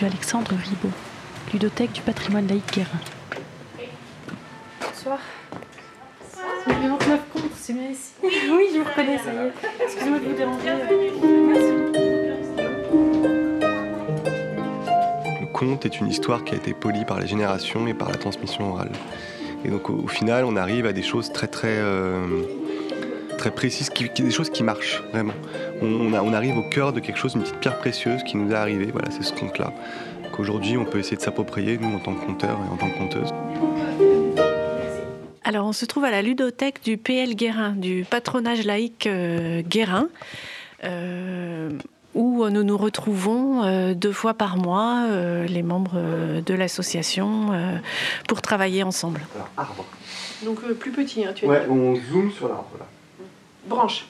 rue Alexandre Ribot, ludothèque du patrimoine laïque Guérin. Bonsoir. C'est 29 comptes, c'est bien ici. Oui, je vous reconnais, ça y est. Excusez-moi de vous déranger. Le conte est une histoire qui a été polie par les générations et par la transmission orale. Et donc au, au final, on arrive à des choses très très euh, très précises, qui, qui- des choses qui marchent vraiment. On, on a- on arrive au cœur de quelque chose, une petite pierre précieuse qui nous est arrivée. Voilà, c'est ce conte-là qu'aujourd'hui on peut essayer de s'approprier nous en tant que conteur et en tant que conteuse. Alors, on se trouve à la ludothèque du PL Guérin, du patronage laïque euh, Guérin, euh, où nous nous retrouvons euh, deux fois par mois, les membres de l'association, pour travailler ensemble. Alors arbre. Donc plus petit, hein, tu Ouais, on zoome sur l'arbre là. Branche.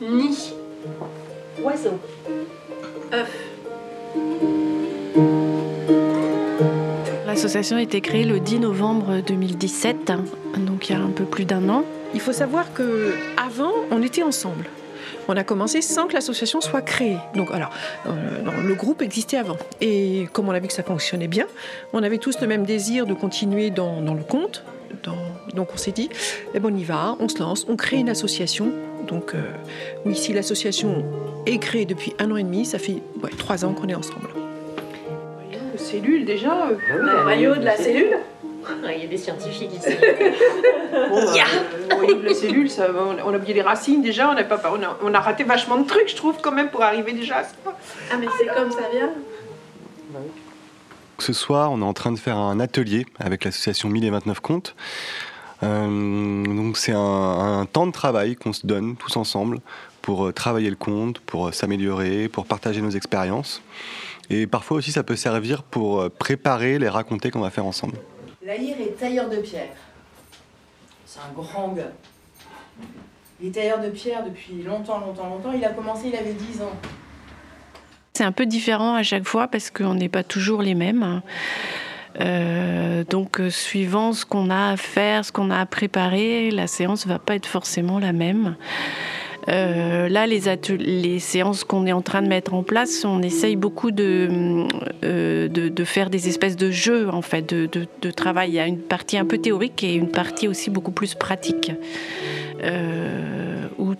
Nid. Oiseau. œuf. L'association a été créée le 10 novembre 2017, hein, donc il y a un peu plus d'un an. Il faut savoir que avant, on était ensemble. On a commencé sans que l'association soit créée. Donc, alors, euh, non, le groupe existait avant. Et comme on a vu que ça fonctionnait bien, on avait tous le même désir de continuer dans, dans le compte. Dans- donc, on s'est dit, eh ben, on y va, on se lance, on crée une association. Donc, euh, oui, si l'association est créée depuis un an et demi, ça fait ouais, trois ans qu'on est ensemble. Cellule déjà. euh, Ah le maillot de la cellule. Il y a des scientifiques ici. Bon, euh, le maillot de la cellule, ça, on, on a oublié les racines déjà. On a, pas, on, a, on a raté vachement de trucs, je trouve, quand même, pour arriver déjà à ça. Ah, mais c'est comme ça vient Ce soir, on est en train de faire un atelier avec l'association 1029 comptes. Euh, donc c'est un, temps de travail qu'on se donne tous ensemble pour euh, travailler le compte, pour euh, s'améliorer, pour partager nos expériences. Et parfois aussi, ça peut servir pour préparer les raconter qu'on va faire ensemble. Lahir est tailleur de pierre. C'est un grand gars. Il est tailleur de pierre depuis longtemps, longtemps, longtemps. Il a commencé, il avait 10 ans. C'est un peu différent à chaque fois parce qu'on n'est pas toujours les mêmes. Euh, donc, euh, suivant ce qu'on a à faire, ce qu'on a à préparer, la séance va pas être forcément la même. Euh, là, les, les séances qu'on est en train de mettre en place, on essaye beaucoup de, faire des espèces de jeux, en fait, de, travail. Il y a une partie un peu théorique et une partie aussi beaucoup plus pratique,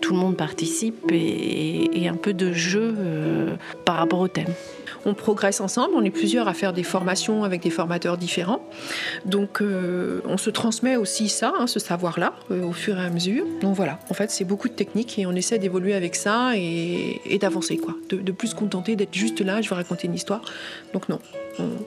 tout le monde participe et, un peu de jeu euh, par rapport au thème. On progresse ensemble, on est plusieurs à faire des formations avec des formateurs différents. Donc euh, on se transmet aussi ça, hein, ce savoir-là, euh, au fur et à mesure. Donc voilà, en fait c'est beaucoup de techniques et on essaie d'évoluer avec ça et, et d'avancer quoi. De, de plus se contenter d'être juste là, je vais raconter une histoire. Donc non,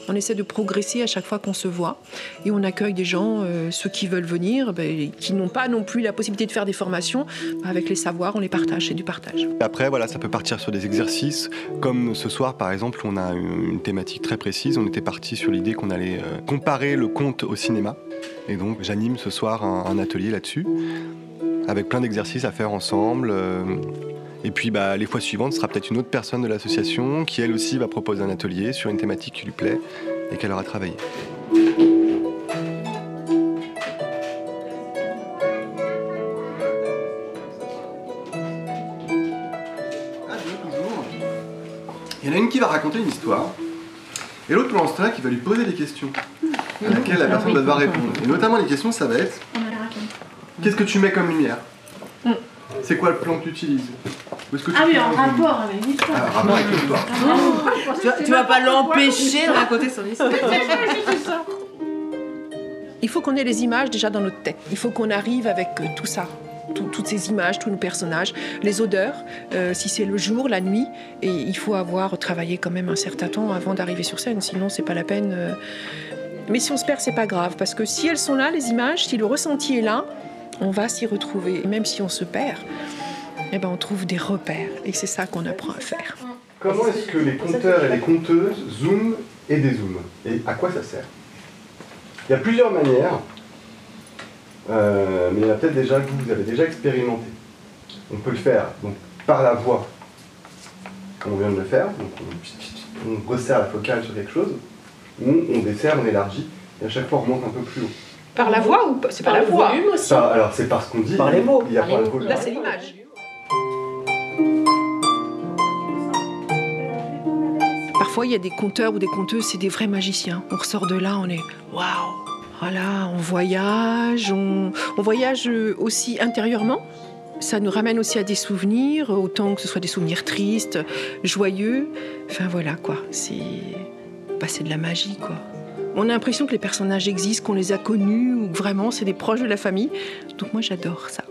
on, essaie de progresser à chaque fois qu'on se voit et on accueille des gens, euh, ceux qui veulent venir, ben, qui n'ont pas non plus la possibilité de faire des formations, avec les savoirs, on les partage, c'est du partage. Après, voilà, ça peut partir sur des exercices, comme ce soir par exemple, on a une thématique très précise. On était parti sur l'idée qu'on allait euh, comparer le conte au cinéma. Et donc j'anime ce soir un, un atelier là-dessus, avec plein d'exercices à faire ensemble. euh, et puis bah, les fois suivantes, ce sera peut-être une autre personne de l'association qui elle aussi va proposer un atelier sur une thématique qui lui plaît et qu'elle aura travaillé. Il y en a une qui va raconter une histoire, et l'autre pendant ce temps-là qui va lui poser des questions à laquelle la personne va devoir répondre. Et notamment les questions, ça va être Qu'est-ce que tu mets comme lumière? C'est quoi le plan que tu utilises Où est-ce que tu Ah oui, en rapport avec l'histoire. Ah, rapport avec l'histoire. Tu vas, tu vas pas l'empêcher de raconter son histoire. Il faut qu'on ait les images déjà dans notre tête. Il faut qu'on arrive avec euh, tout ça. Tout- toutes ces images, tous nos personnages, les odeurs, euh, si c'est le jour, la nuit, et il faut avoir travaillé quand même un certain temps avant d'arriver sur scène, sinon c'est pas la peine. euh. Mais si on se perd, c'est pas grave, parce que si elles sont là, les images, si le ressenti est là, on va s'y retrouver. Et même si on se perd, eh ben on trouve des repères, et c'est ça qu'on apprend à faire. Comment est-ce que les conteurs et les conteuses zooment et dézooment Et à quoi ça sert? Il y a plusieurs manières, euh, mais il y en a peut-être déjà que vous avez déjà expérimenté. On peut le faire donc, par la voix, comme on vient de le faire, donc on, on resserre la focale sur quelque chose, ou on desserre, on élargit, et à chaque fois on remonte un peu plus haut. Par la voix ou pas? C'est pas Par la le voix. volume aussi. Alors c'est parce qu'on dit, Par les mots. il y a Par pas les le mots. volume. Là, c'est l'image. parfois, il y a des conteurs ou des conteuses, c'est des vrais magiciens. On ressort de là, on est waouh Voilà, on voyage, on, on voyage aussi intérieurement. Ça nous ramène aussi à des souvenirs, autant que ce soit des souvenirs tristes, joyeux. Enfin voilà quoi, c'est bah, c'est de la magie quoi. On a l'impression que les personnages existent, qu'on les a connus ou que vraiment c'est des proches de la famille. Donc moi j'adore ça.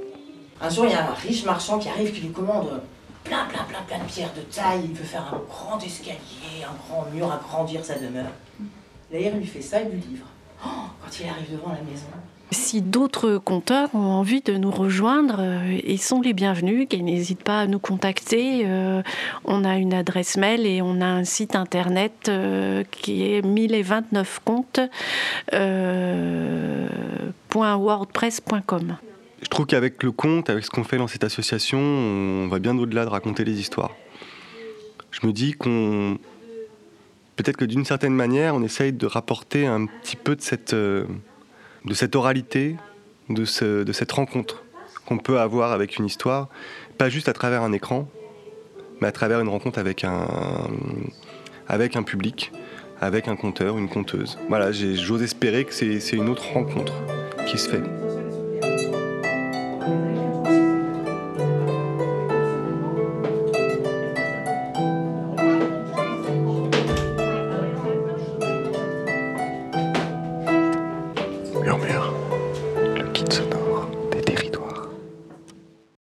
Un jour, il y a un riche marchand qui arrive, qui lui commande plein, plein, plein, plein de pierres de taille. Il veut faire un grand escalier, un grand mur, agrandir sa demeure. D'ailleurs, il lui fait ça, il lui livre. Oh, quand il arrive devant la maison, Si d'autres conteurs ont envie de nous rejoindre, euh, ils sont les bienvenus, qu'ils n'hésitent pas à nous contacter. Euh, on a une adresse mail et on a un site internet euh, qui est 1029 comptes euh, .wordpress.com. Je trouve qu'avec le conte, avec ce qu'on fait dans cette association, on va bien au-delà de raconter les histoires. Je me dis qu'on. Peut-être que d'une certaine manière, on essaye de rapporter un petit peu de cette, de cette oralité, de, ce- de cette rencontre qu'on peut avoir avec une histoire, pas juste à travers un écran, mais à travers une rencontre avec un, avec un public, avec un conteur, une conteuse. Voilà, j'ose espérer que c'est une autre rencontre qui se fait.